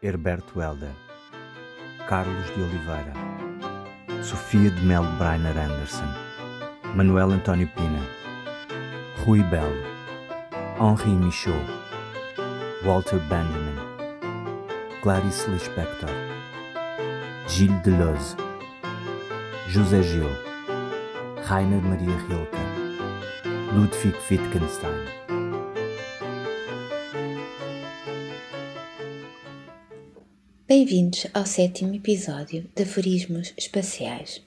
Herberto Helder, Carlos de Oliveira, Sofia de Melo Brainer Anderson, Manuel António Pina, Rui Belo, Henri Michaud, Walter Benjamin, Clarice Lispector, Gilles Deleuze, José Gil, Rainer Maria Rilke, Ludwig Wittgenstein. Bem-vindos ao sétimo episódio de Aforismos Espaciais.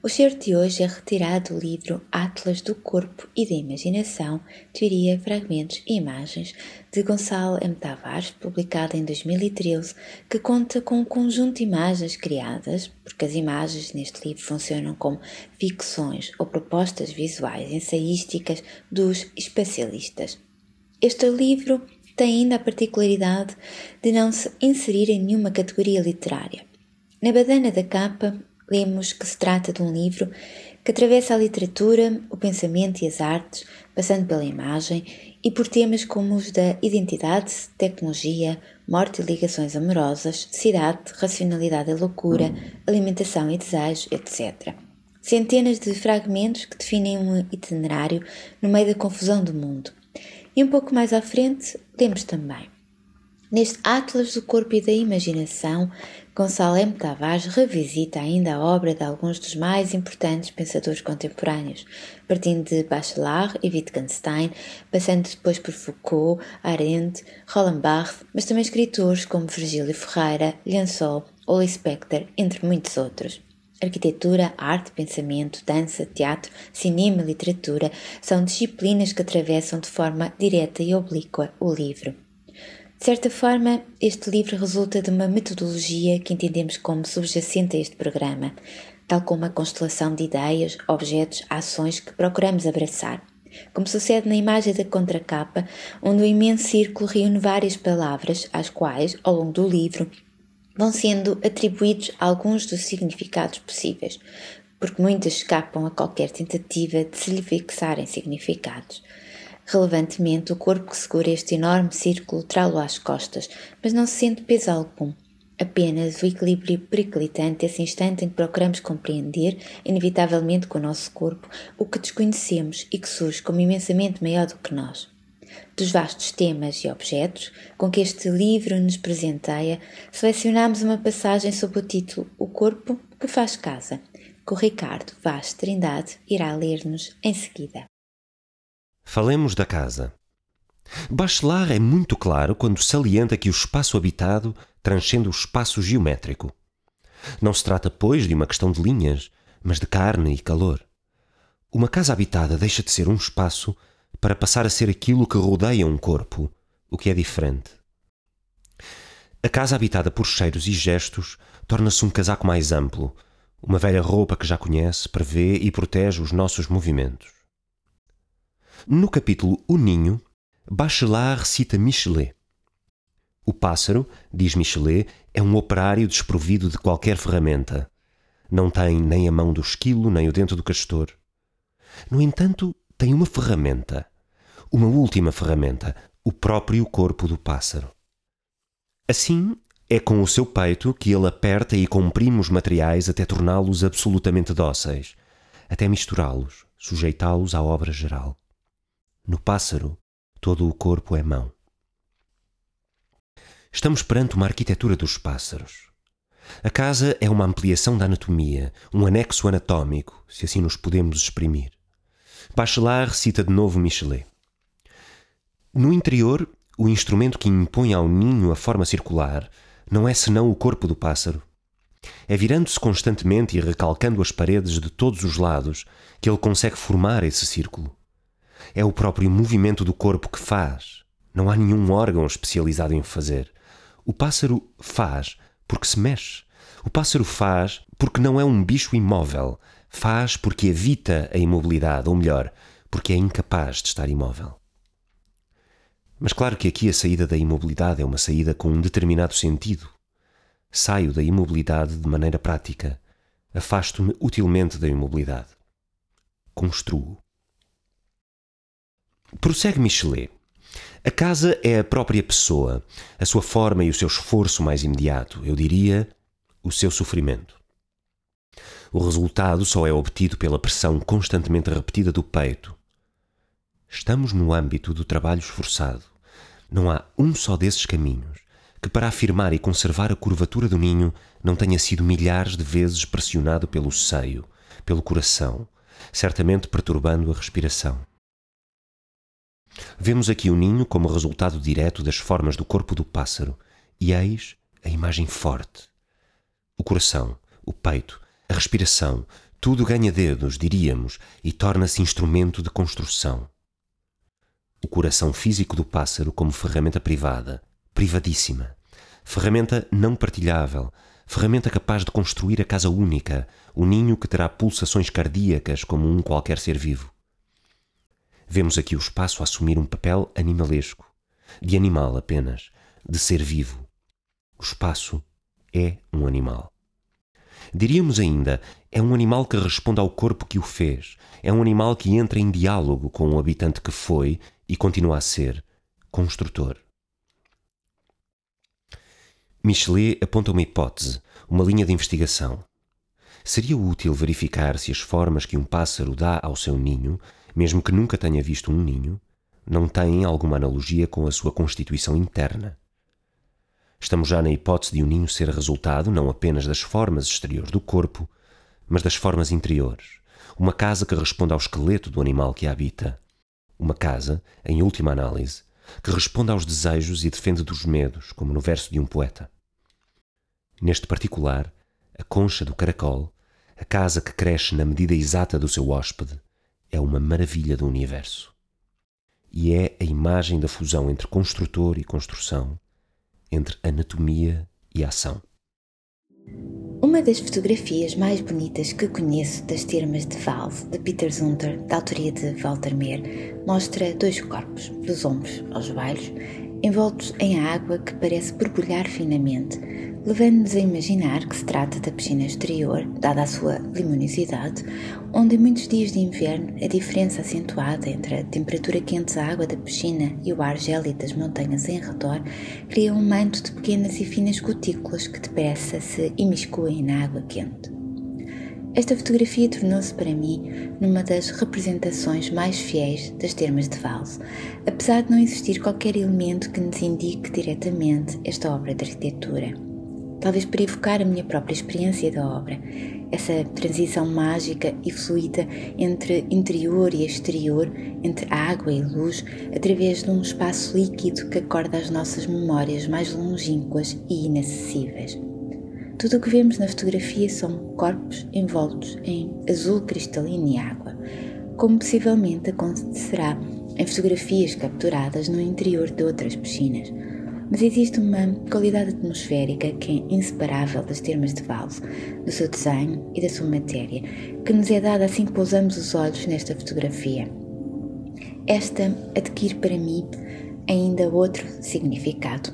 O certo de hoje é retirado do livro Atlas do Corpo e da Imaginação, Teoria, Fragmentos e Imagens, de Gonçalo M. Tavares, publicado em 2013, que conta com um conjunto de imagens criadas, porque as imagens neste livro funcionam como ficções ou propostas visuais ensaísticas dos especialistas. Este livro tem ainda a particularidade de não se inserir em nenhuma categoria literária. Na badana da capa, lemos que se trata de um livro que atravessa a literatura, o pensamento e as artes, passando pela imagem e por temas como os da identidade, tecnologia, morte e ligações amorosas, cidade, racionalidade e loucura, alimentação e desejo, etc. Centenas de fragmentos que definem um itinerário no meio da confusão do mundo. E um pouco mais à frente, lemos também. Neste Atlas do Corpo e da Imaginação, Gonçalo M. Tavares revisita ainda a obra de alguns dos mais importantes pensadores contemporâneos, partindo de Bachelard e Wittgenstein, passando depois por Foucault, Arendt, Roland Barthes, mas também escritores como Virgílio Ferreira, Liançol ou Spector, entre muitos outros. Arquitetura, arte, pensamento, dança, teatro, cinema literatura são disciplinas que atravessam de forma direta e oblíqua o livro. De certa forma, este livro resulta de uma metodologia que entendemos como subjacente a este programa, tal como a constelação de ideias, objetos, ações que procuramos abraçar. Como sucede na imagem da contracapa, onde o imenso círculo reúne várias palavras, às quais, ao longo do livro, vão sendo atribuídos alguns dos significados possíveis, porque muitas escapam a qualquer tentativa de se lhe fixarem significados. Relevantemente, o corpo que segura este enorme círculo trá-lo às costas, mas não se sente peso algum. Apenas o equilíbrio periclitante esse instante em que procuramos compreender, inevitavelmente com o nosso corpo, o que desconhecemos e que surge como imensamente maior do que nós dos vastos temas e objetos com que este livro nos presenteia, selecionamos uma passagem sob o título O Corpo que Faz Casa, que o Ricardo Vaz Trindade irá ler-nos em seguida. Falemos da casa. Bachelard é muito claro quando salienta que o espaço habitado transcende o espaço geométrico. Não se trata, pois, de uma questão de linhas, mas de carne e calor. Uma casa habitada deixa de ser um espaço para passar a ser aquilo que rodeia um corpo, o que é diferente. A casa habitada por cheiros e gestos torna-se um casaco mais amplo, uma velha roupa que já conhece, prevê e protege os nossos movimentos. No capítulo O Ninho, Bachelard cita Michelet. O pássaro, diz Michelet, é um operário desprovido de qualquer ferramenta. Não tem nem a mão do esquilo, nem o dente do castor. No entanto, tem uma ferramenta, uma última ferramenta, o próprio corpo do pássaro. Assim, é com o seu peito que ele aperta e comprime os materiais até torná-los absolutamente dóceis, até misturá-los, sujeitá-los à obra geral. No pássaro, todo o corpo é mão. Estamos perante uma arquitetura dos pássaros. A casa é uma ampliação da anatomia, um anexo anatômico, se assim nos podemos exprimir. Bachelard cita de novo Michelet. No interior, o instrumento que impõe ao ninho a forma circular não é senão o corpo do pássaro. É virando-se constantemente e recalcando as paredes de todos os lados que ele consegue formar esse círculo. É o próprio movimento do corpo que faz. Não há nenhum órgão especializado em fazer. O pássaro faz porque se mexe. O pássaro faz porque não é um bicho imóvel, Faz porque evita a imobilidade, ou melhor, porque é incapaz de estar imóvel. Mas claro que aqui a saída da imobilidade é uma saída com um determinado sentido. Saio da imobilidade de maneira prática. Afasto-me utilmente da imobilidade. Construo. Prossegue Michelet. A casa é a própria pessoa, a sua forma e o seu esforço mais imediato, eu diria, o seu sofrimento. O resultado só é obtido pela pressão constantemente repetida do peito. Estamos no âmbito do trabalho esforçado. Não há um só desses caminhos que, para afirmar e conservar a curvatura do ninho, não tenha sido milhares de vezes pressionado pelo seio, pelo coração, certamente perturbando a respiração. Vemos aqui o ninho como resultado direto das formas do corpo do pássaro, e eis a imagem forte. O coração, o peito, a respiração, tudo ganha dedos, diríamos, e torna-se instrumento de construção. O coração físico do pássaro como ferramenta privada, privadíssima, ferramenta não partilhável, ferramenta capaz de construir a casa única, o ninho que terá pulsações cardíacas como um qualquer ser vivo. Vemos aqui o espaço assumir um papel animalesco, de animal apenas, de ser vivo. O espaço é um animal. Diríamos ainda, é um animal que responde ao corpo que o fez, é um animal que entra em diálogo com o habitante que foi e continua a ser construtor. Michelet aponta uma hipótese, uma linha de investigação. Seria útil verificar se as formas que um pássaro dá ao seu ninho, mesmo que nunca tenha visto um ninho, não têm alguma analogia com a sua constituição interna. Estamos já na hipótese de um ninho ser resultado não apenas das formas exteriores do corpo, mas das formas interiores. Uma casa que responde ao esqueleto do animal que a habita. Uma casa, em última análise, que responde aos desejos e defende dos medos, como no verso de um poeta. Neste particular, a concha do caracol, a casa que cresce na medida exata do seu hóspede, é uma maravilha do universo. E é a imagem da fusão entre construtor e construção, entre anatomia e ação. Uma das fotografias mais bonitas que conheço das termas de Valve, de Peter Zunter, da autoria de Walter Meer, mostra dois corpos, dos ombros aos joelhos, envoltos em água que parece borbulhar finamente, levando-nos a imaginar que se trata da piscina exterior, dada a sua luminosidade, onde em muitos dias de inverno a diferença acentuada entre a temperatura quente da água da piscina e o ar gélido das montanhas em redor cria um manto de pequenas e finas gotículas que depressa se imiscuem na água quente. Esta fotografia tornou-se para mim numa das representações mais fiéis das termas de Valse, apesar de não existir qualquer elemento que nos indique diretamente esta obra de arquitetura talvez para evocar a minha própria experiência da obra, essa transição mágica e fluida entre interior e exterior, entre água e luz, através de um espaço líquido que acorda as nossas memórias mais longínquas e inacessíveis. Tudo o que vemos na fotografia são corpos envoltos em azul cristalino e água, como possivelmente acontecerá em fotografias capturadas no interior de outras piscinas mas existe uma qualidade atmosférica que é inseparável das termas de Valse, do seu desenho e da sua matéria, que nos é dada assim que pousamos os olhos nesta fotografia. Esta adquire para mim ainda outro significado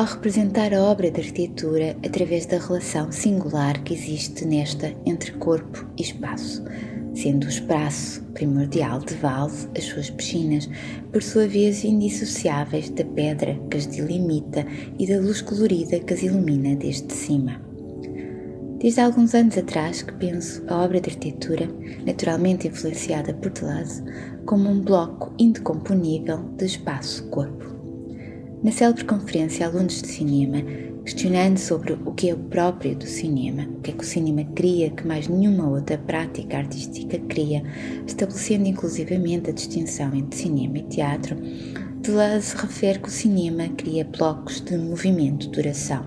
ao representar a obra de arquitetura através da relação singular que existe nesta entre corpo e espaço sendo o espaço primordial de Valve as suas piscinas, por sua vez indissociáveis da pedra que as delimita e da luz colorida que as ilumina desde cima. Desde alguns anos atrás que penso a obra de arquitetura, naturalmente influenciada por Deleuze, como um bloco indecomponível de espaço-corpo. Na célebre conferência Alunos de Cinema, questionando sobre o que é o próprio do cinema, o que é que o cinema cria que mais nenhuma outra prática artística cria, estabelecendo inclusivamente a distinção entre cinema e teatro, Deleuze refere que o cinema cria blocos de movimento-duração.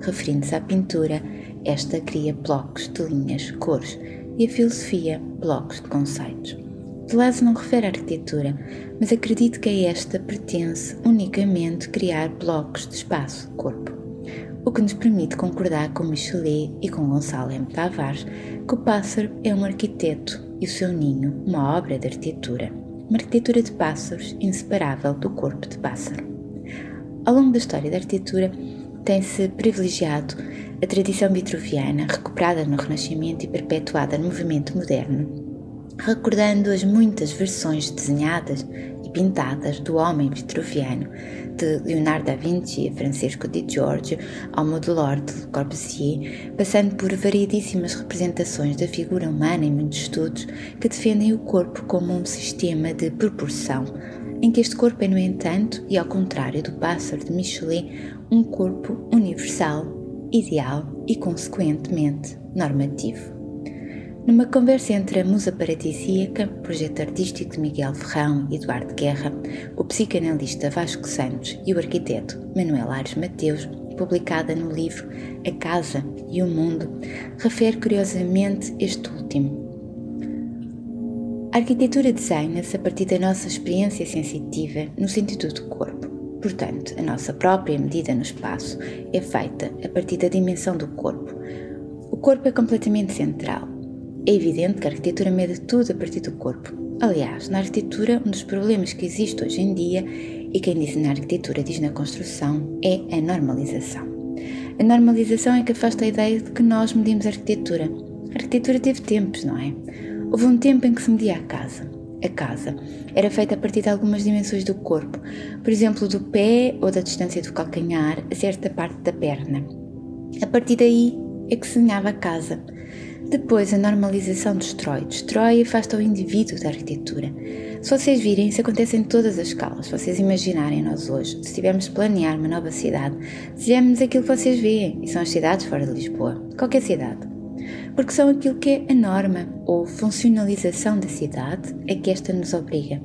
Referindo-se à pintura, esta cria blocos de linhas, cores, e a filosofia, blocos de conceitos. Deleuze não refere à arquitetura, mas acredito que a esta pertence unicamente criar blocos de espaço-corpo o que nos permite concordar com Michelet e com Gonçalo M. Tavares que o pássaro é um arquiteto e o seu ninho uma obra de arquitetura, uma arquitetura de pássaros inseparável do corpo de pássaro. Ao longo da história da arquitetura, tem-se privilegiado a tradição vitruviana, recuperada no Renascimento e perpetuada no movimento moderno, recordando as muitas versões desenhadas e pintadas do homem vitruviano, de Leonardo da Vinci a Francisco de Giorgio ao Modelor de Corbusier, passando por variedíssimas representações da figura humana em muitos estudos que defendem o corpo como um sistema de proporção, em que este corpo é, no entanto, e ao contrário do pássaro de Michelet, um corpo universal, ideal e, consequentemente, normativo. Numa conversa entre a musa paradisíaca, projeto artístico de Miguel Ferrão e Eduardo Guerra, o psicanalista Vasco Santos e o arquiteto Manuel Ares Mateus, publicada no livro A Casa e o Mundo, refere curiosamente este último. A arquitetura desenha-se a partir da nossa experiência sensitiva no sentido do corpo. Portanto, a nossa própria medida no espaço é feita a partir da dimensão do corpo. O corpo é completamente central é evidente que a arquitetura mede tudo a partir do corpo. Aliás, na arquitetura, um dos problemas que existe hoje em dia, e quem diz na arquitetura diz na construção, é a normalização. A normalização é que afasta a ideia de que nós medimos a arquitetura. A arquitetura teve tempos, não é? Houve um tempo em que se media a casa. A casa era feita a partir de algumas dimensões do corpo, por exemplo, do pé ou da distância do calcanhar a certa parte da perna. A partir daí é que se desenhava a casa. Depois, a normalização destrói, destrói e afasta o indivíduo da arquitetura. Se vocês virem, isso acontece em todas as escalas. Se vocês imaginarem nós hoje, se tivermos de planear uma nova cidade, desejamos aquilo que vocês veem, e são as cidades fora de Lisboa, qualquer cidade. Porque são aquilo que é a norma ou funcionalização da cidade a que esta nos obriga.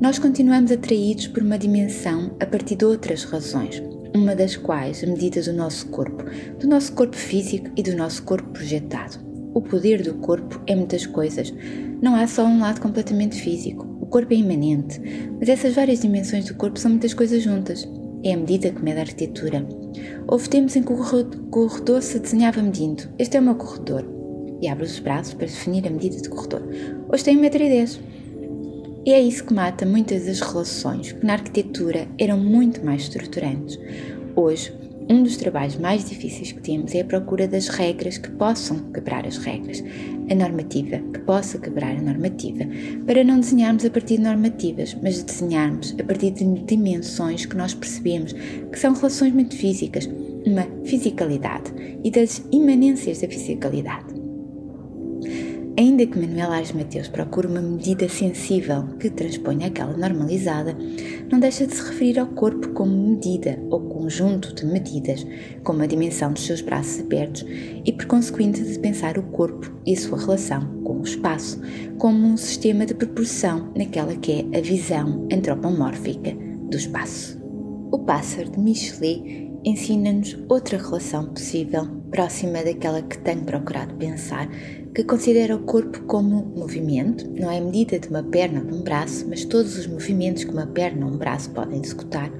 Nós continuamos atraídos por uma dimensão a partir de outras razões, uma das quais medida do nosso corpo, do nosso corpo físico e do nosso corpo projetado. O poder do corpo é muitas coisas. Não há só um lado completamente físico. O corpo é imanente, mas essas várias dimensões do corpo são muitas coisas juntas. É a medida que mede a arquitetura. Houve tempos em que o corredor se desenhava medindo. Este é o meu corredor. E abre os braços para definir a medida de corredor. Hoje tem 1,10m. E é isso que mata muitas das relações que na arquitetura eram muito mais estruturantes. Hoje, um dos trabalhos mais difíceis que temos é a procura das regras que possam quebrar as regras, a normativa que possa quebrar a normativa, para não desenharmos a partir de normativas, mas desenharmos a partir de dimensões que nós percebemos que são relações muito físicas, uma fisicalidade e das imanências da fisicalidade. Ainda que Manuel Aires Mateus procure uma medida sensível que transponha aquela normalizada, não deixa de se referir ao corpo como medida ou conjunto de medidas, como a dimensão dos seus braços abertos e, por consequente, de pensar o corpo e a sua relação com o espaço como um sistema de proporção naquela que é a visão antropomórfica do espaço. O pássaro de Michelet ensina-nos outra relação possível, próxima daquela que tenho procurado pensar, que considera o corpo como movimento, não é medida de uma perna ou de um braço, mas todos os movimentos que uma perna ou um braço podem executar,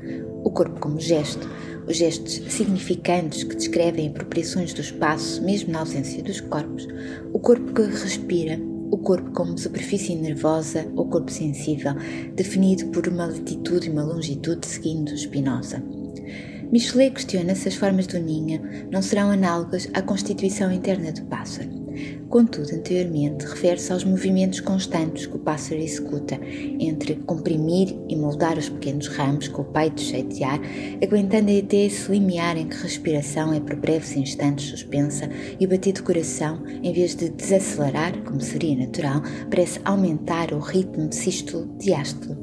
o corpo como gesto, os gestos significantes que descrevem apropriações do espaço, mesmo na ausência dos corpos, o corpo que respira, o corpo como superfície nervosa ou corpo sensível, definido por uma latitude e uma longitude seguindo Spinoza. Michelet questiona se as formas do ninho não serão análogas à constituição interna do pássaro. Contudo, anteriormente, refere-se aos movimentos constantes que o pássaro executa entre comprimir e moldar os pequenos ramos com o peito cheio de ar, aguentando até esse limiar em que a respiração é por breves instantes suspensa e o batido do coração, em vez de desacelerar, como seria natural, parece aumentar o ritmo sístolo-diástolo.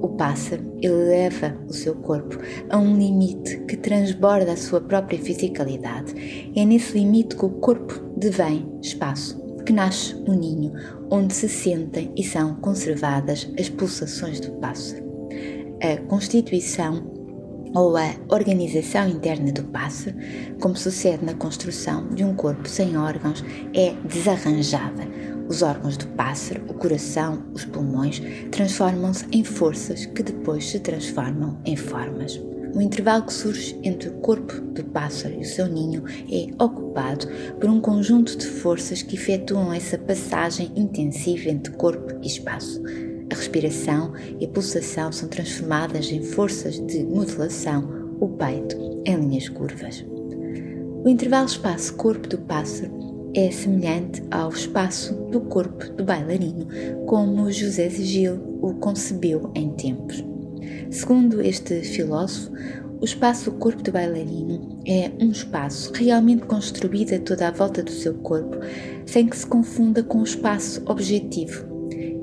O pássaro eleva o seu corpo a um limite que transborda a sua própria fisicalidade. É nesse limite que o corpo devém espaço, que nasce o um ninho, onde se sentem e são conservadas as pulsações do pássaro. A constituição ou a organização interna do pássaro, como sucede na construção de um corpo sem órgãos, é desarranjada, os órgãos do pássaro, o coração, os pulmões, transformam-se em forças que depois se transformam em formas. O intervalo que surge entre o corpo do pássaro e o seu ninho é ocupado por um conjunto de forças que efetuam essa passagem intensiva entre corpo e espaço. A respiração e a pulsação são transformadas em forças de modulação, o peito em linhas curvas. O intervalo espaço-corpo do pássaro é semelhante ao espaço do corpo do bailarino, como José Gil o concebeu em tempos. Segundo este filósofo, o espaço do corpo do bailarino é um espaço realmente construído a toda a volta do seu corpo, sem que se confunda com o espaço objetivo.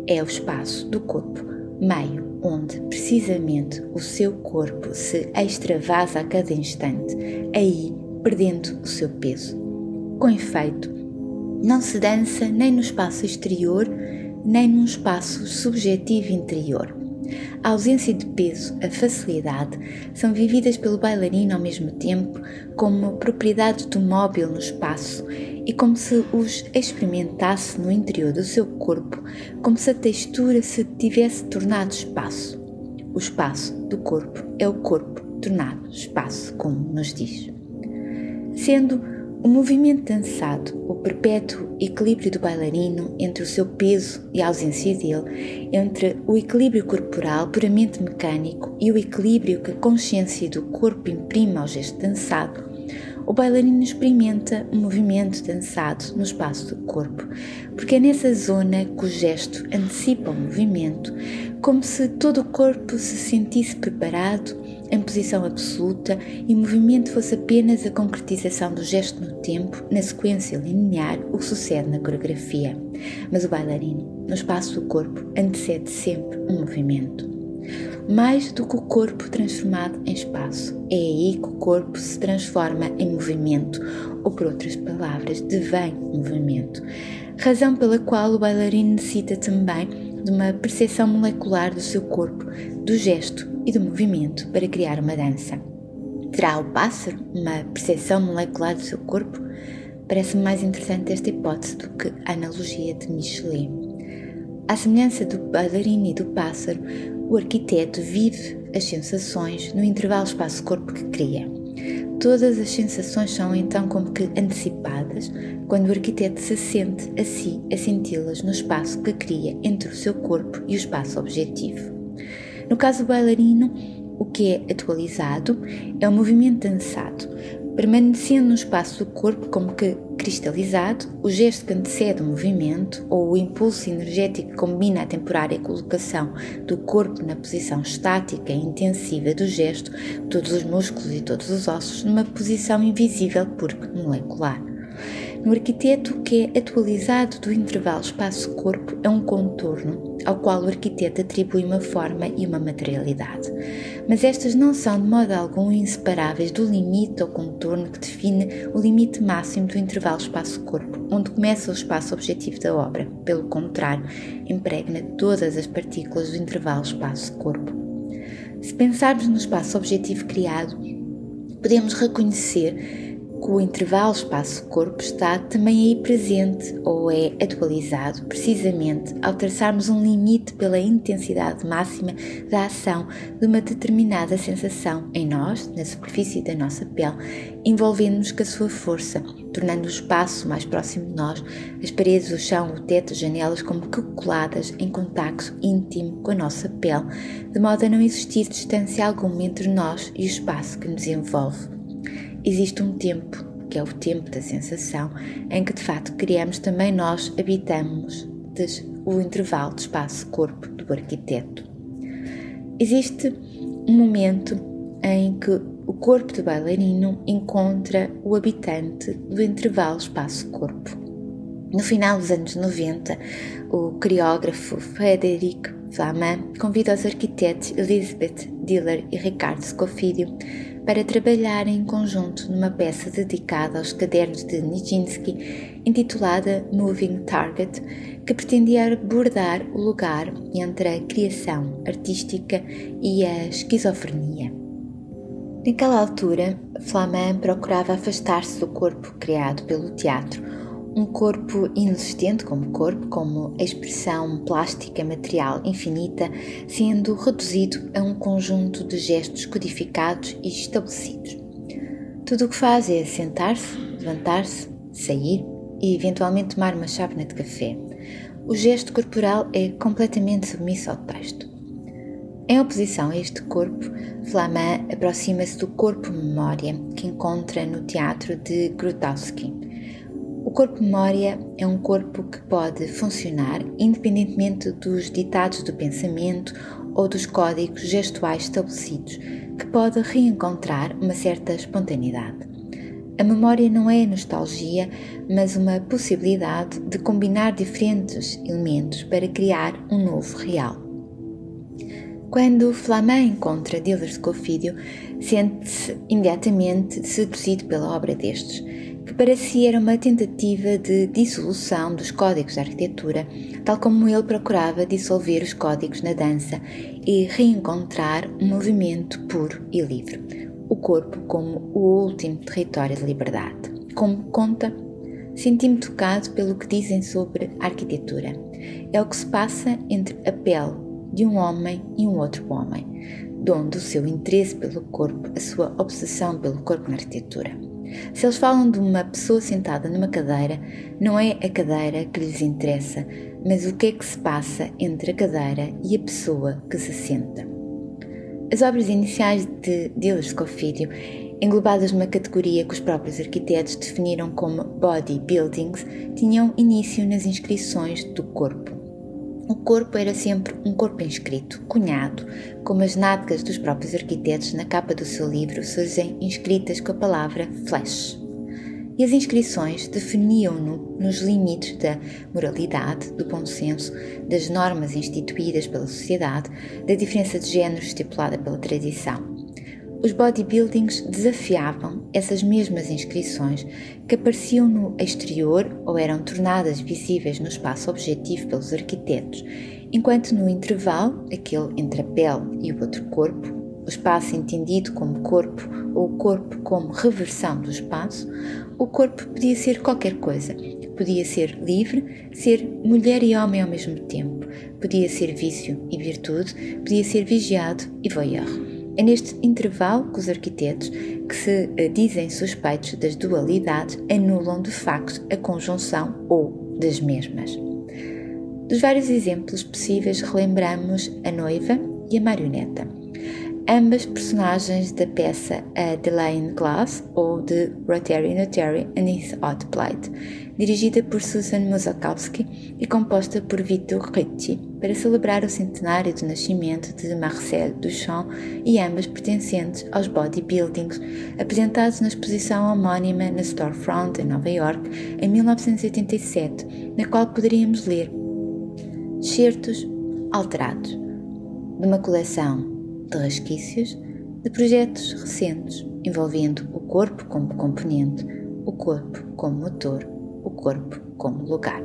É o espaço do corpo, meio onde precisamente o seu corpo se extravasa a cada instante, aí perdendo o seu peso. Com efeito, não se dança nem no espaço exterior, nem num espaço subjetivo interior. A ausência de peso, a facilidade, são vividas pelo bailarino ao mesmo tempo como propriedades do móvel no espaço e como se os experimentasse no interior do seu corpo, como se a textura se tivesse tornado espaço. O espaço do corpo é o corpo tornado espaço, como nos diz. Sendo o movimento dançado, o perpétuo equilíbrio do bailarino entre o seu peso e a ausência dele, entre o equilíbrio corporal puramente mecânico e o equilíbrio que a consciência do corpo imprime ao gesto dançado, o bailarino experimenta o movimento dançado no espaço do corpo, porque é nessa zona que o gesto antecipa o movimento, como se todo o corpo se sentisse preparado em posição absoluta e o movimento fosse apenas a concretização do gesto no tempo, na sequência linear, o que sucede na coreografia. Mas o bailarino, no espaço do corpo, antecede sempre um movimento. Mais do que o corpo transformado em espaço, é aí que o corpo se transforma em movimento, ou por outras palavras, devém movimento. Razão pela qual o bailarino necessita também de uma percepção molecular do seu corpo, do gesto e do movimento para criar uma dança. Terá o pássaro uma percepção molecular do seu corpo? Parece-me mais interessante esta hipótese do que a analogia de Michelet. À semelhança do bailarino e do pássaro, o arquiteto vive as sensações no intervalo espaço-corpo que cria. Todas as sensações são então como que antecipadas quando o arquiteto se sente a si a senti-las no espaço que cria entre o seu corpo e o espaço objetivo. No caso do bailarino, o que é atualizado é o movimento dançado, permanecendo no espaço do corpo como que cristalizado, o gesto que antecede o movimento ou o impulso energético que combina a temporária colocação do corpo na posição estática e intensiva do gesto, todos os músculos e todos os ossos numa posição invisível porque molecular. No arquiteto, que é atualizado do intervalo espaço-corpo é um contorno ao qual o arquiteto atribui uma forma e uma materialidade. Mas estas não são de modo algum inseparáveis do limite ou contorno que define o limite máximo do intervalo espaço-corpo, onde começa o espaço objetivo da obra. Pelo contrário, impregna todas as partículas do intervalo espaço-corpo. Se pensarmos no espaço objetivo criado, podemos reconhecer que o intervalo espaço-corpo está também aí presente ou é atualizado precisamente ao traçarmos um limite pela intensidade máxima da ação de uma determinada sensação em nós, na superfície da nossa pele, envolvendo-nos com a sua força, tornando o espaço mais próximo de nós, as paredes, o chão, o teto, as janelas como que coladas em contacto íntimo com a nossa pele, de modo a não existir distância alguma entre nós e o espaço que nos envolve. Existe um tempo, que é o tempo da sensação, em que de fato criamos também nós, habitamos o intervalo de espaço-corpo do arquiteto. Existe um momento em que o corpo do bailarino encontra o habitante do intervalo espaço-corpo. No final dos anos 90, o coreógrafo Frederic Flamann convida os arquitetos Elizabeth Diller e Ricardo Scofidio para trabalhar em conjunto numa peça dedicada aos cadernos de Nijinsky, intitulada Moving Target, que pretendia abordar o lugar entre a criação artística e a esquizofrenia. Naquela altura, Flamann procurava afastar-se do corpo criado pelo teatro um corpo inexistente como corpo, como expressão plástica material infinita, sendo reduzido a um conjunto de gestos codificados e estabelecidos. Tudo o que faz é sentar-se, levantar-se, sair e eventualmente tomar uma chávena de café. O gesto corporal é completamente submisso ao texto. Em oposição a este corpo, Flamann aproxima-se do corpo-memória que encontra no teatro de Grotowski, O corpo-memória é um corpo que pode funcionar independentemente dos ditados do pensamento ou dos códigos gestuais estabelecidos, que pode reencontrar uma certa espontaneidade. A memória não é nostalgia, mas uma possibilidade de combinar diferentes elementos para criar um novo real. Quando Flamin encontra Dillers Cofídio, sente-se imediatamente seduzido pela obra destes, que para si era uma tentativa de dissolução dos códigos da arquitetura, tal como ele procurava dissolver os códigos na dança e reencontrar um movimento puro e livre, o corpo como o último território de liberdade. Como conta, senti-me tocado pelo que dizem sobre arquitetura. É o que se passa entre a pele de um homem e um outro homem, donde o seu interesse pelo corpo, a sua obsessão pelo corpo na arquitetura. Se eles falam de uma pessoa sentada numa cadeira, não é a cadeira que lhes interessa, mas o que é que se passa entre a cadeira e a pessoa que se senta. As obras iniciais de Diller Scofidio, englobadas numa categoria que os próprios arquitetos definiram como body buildings, tinham início nas inscrições do corpo. O corpo era sempre um corpo inscrito, cunhado, como as nádegas dos próprios arquitetos na capa do seu livro surgem inscritas com a palavra flash e as inscrições definiam-no nos limites da moralidade, do bom senso, das normas instituídas pela sociedade, da diferença de géneros estipulada pela tradição. Os bodybuildings desafiavam essas mesmas inscrições que apareciam no exterior ou eram tornadas visíveis no espaço objetivo pelos arquitetos, enquanto no intervalo, aquele entre a pele e o outro corpo, o espaço entendido como corpo ou o corpo como reversão do espaço, o corpo podia ser qualquer coisa. Podia ser livre, ser mulher e homem ao mesmo tempo. Podia ser vício e virtude, podia ser vigiado e voyeur. É neste intervalo que os arquitetos, que se eh, dizem suspeitos das dualidades, anulam de facto a conjunção ou das mesmas. Dos vários exemplos possíveis, relembramos a noiva e a marioneta ambas personagens da peça A Delane Glass ou de Rotary Notary and His Hot Plate, dirigida por Susan Musakowski e composta por Vitor Ricci, para celebrar o centenário do nascimento de Marcel Duchamp e ambas pertencentes aos bodybuildings, apresentados na exposição homónima na Storefront em Nova York em 1987, na qual poderíamos ler certos alterados de uma coleção de resquícios de projetos recentes envolvendo o corpo como componente, o corpo como motor, o corpo como lugar.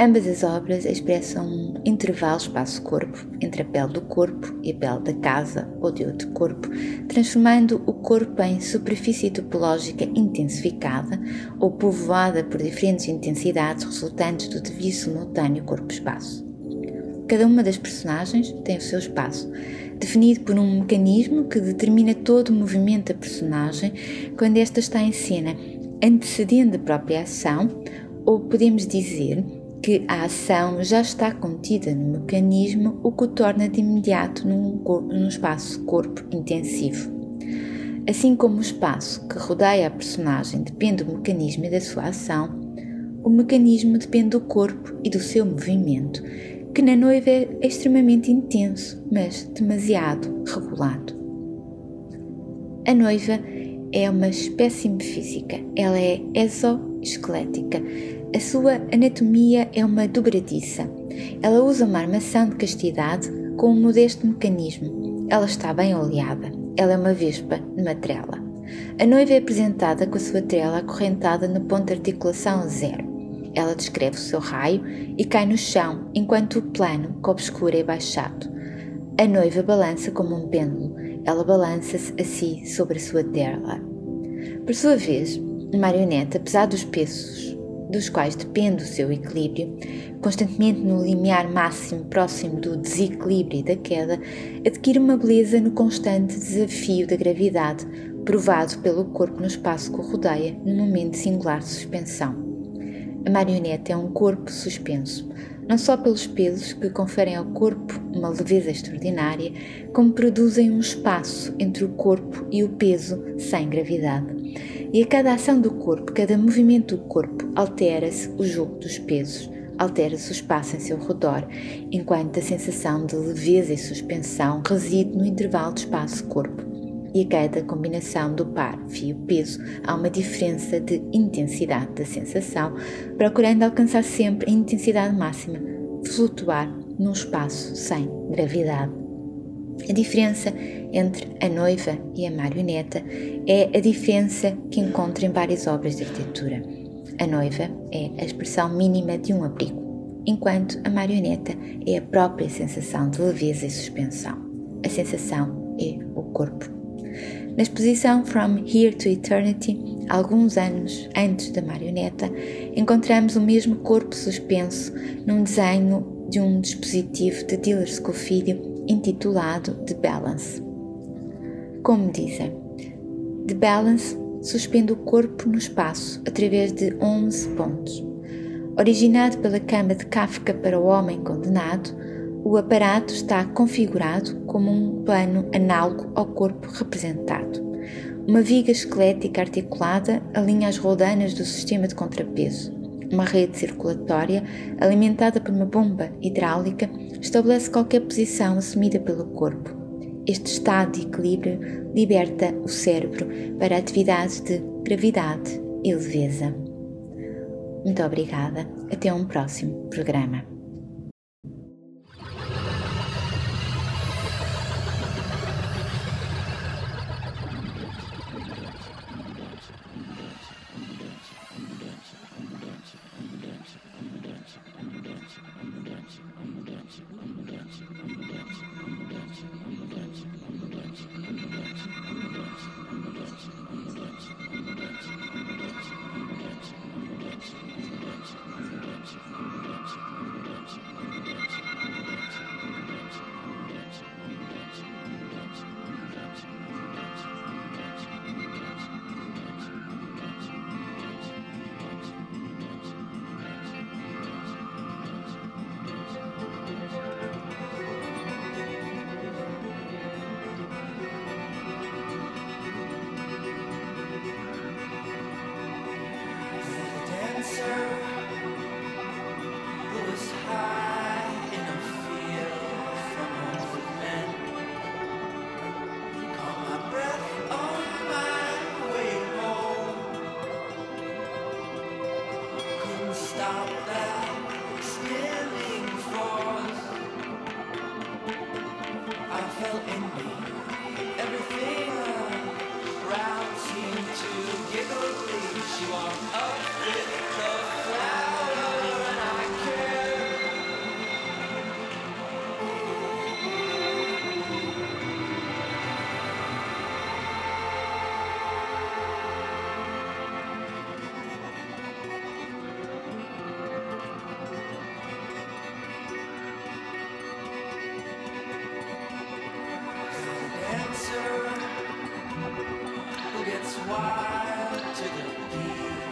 Ambas as obras expressam um intervalo espaço-corpo entre a pele do corpo e a pele da casa ou de outro corpo, transformando o corpo em superfície topológica intensificada ou povoada por diferentes intensidades resultantes do devir simultâneo corpo-espaço. Cada uma das personagens tem o seu espaço, definido por um mecanismo que determina todo o movimento da personagem quando esta está em cena, antecedendo a própria ação, ou podemos dizer que a ação já está contida no mecanismo, o que o torna de imediato num, num espaço corpo intensivo. Assim como o espaço que rodeia a personagem depende do mecanismo e da sua ação, o mecanismo depende do corpo e do seu movimento, que na noiva é extremamente intenso, mas demasiado regulado. A noiva é uma espécime física, ela é exoesquelética. A sua anatomia é uma dobradiça. Ela usa uma armação de castidade com um modesto mecanismo. Ela está bem oleada. Ela é uma vespa numa trela. A noiva é apresentada com a sua trela acorrentada no ponto de articulação zero. Ela descreve o seu raio e cai no chão enquanto o plano que obscura é baixado. A noiva balança como um pêndulo. Ela balança-se a si sobre a sua terra. Por sua vez, a marionete, apesar dos pesos dos quais depende o seu equilíbrio, constantemente no limiar máximo próximo do desequilíbrio e da queda, adquire uma beleza no constante desafio da gravidade, provado pelo corpo no espaço que o rodeia, num momento singular de suspensão. A marionete é um corpo suspenso, não só pelos pesos que conferem ao corpo uma leveza extraordinária, como produzem um espaço entre o corpo e o peso sem gravidade. E a cada ação do corpo, cada movimento do corpo, altera-se o jogo dos pesos, altera-se o espaço em seu redor, enquanto a sensação de leveza e suspensão reside no intervalo de espaço-corpo. E a cada combinação do par fio-peso há uma diferença de intensidade da sensação, procurando alcançar sempre a intensidade máxima, flutuar num espaço sem gravidade. A diferença entre a noiva e a marioneta é a diferença que encontra em várias obras de arquitetura. A noiva é a expressão mínima de um abrigo, enquanto a marioneta é a própria sensação de leveza e suspensão. A sensação é o corpo. Na exposição From Here to Eternity, alguns anos antes da marioneta, encontramos o mesmo corpo suspenso num desenho de um dispositivo de Diller Scofidio intitulado The Balance. Como dizem, The Balance suspende o corpo no espaço através de 11 pontos. Originado pela cama de Kafka para o homem condenado, o aparato está configurado como um plano análogo ao corpo representado. Uma viga esquelética articulada alinha as roldanas do sistema de contrapeso. Uma rede circulatória, alimentada por uma bomba hidráulica, estabelece qualquer posição assumida pelo corpo. Este estado de equilíbrio liberta o cérebro para atividades de gravidade e leveza. Muito obrigada. Até um próximo programa. dancer who gets wild to the beat.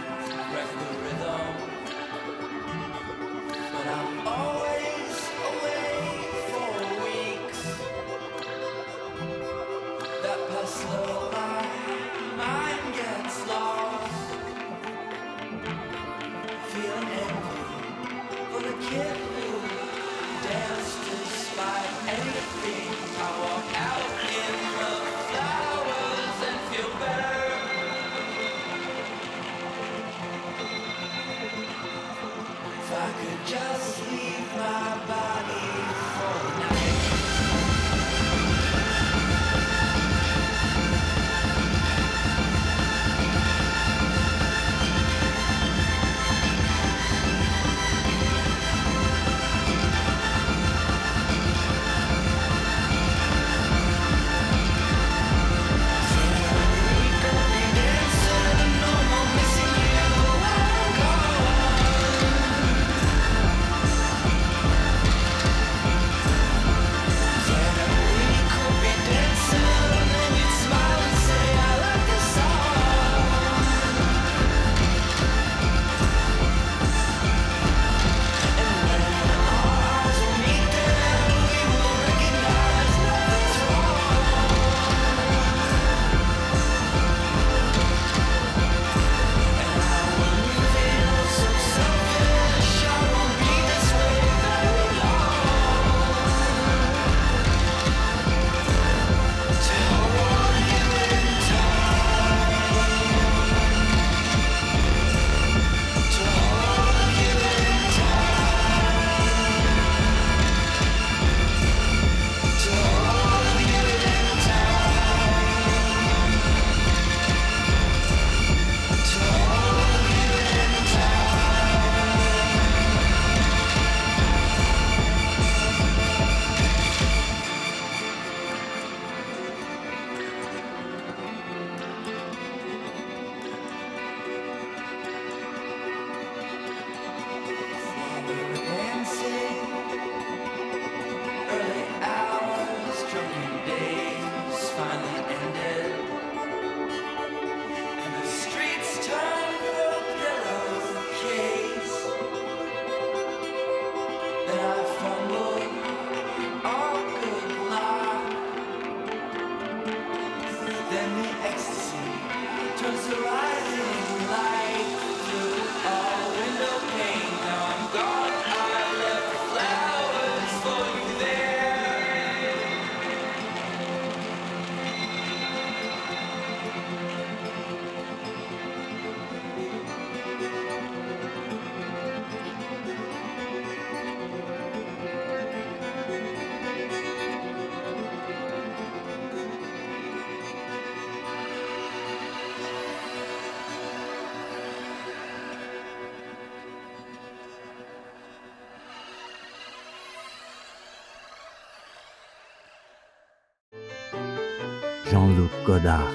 Jean-Luc Godard,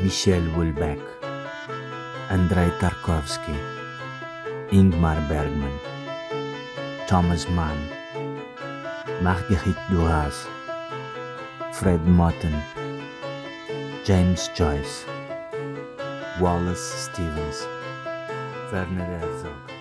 Michel Houellebecq, Andrei Tarkovsky, Ingmar Bergman, Thomas Mann, Marguerite Duras, Fred Motten, James Joyce, Wallace Stevens, Werner Herzog.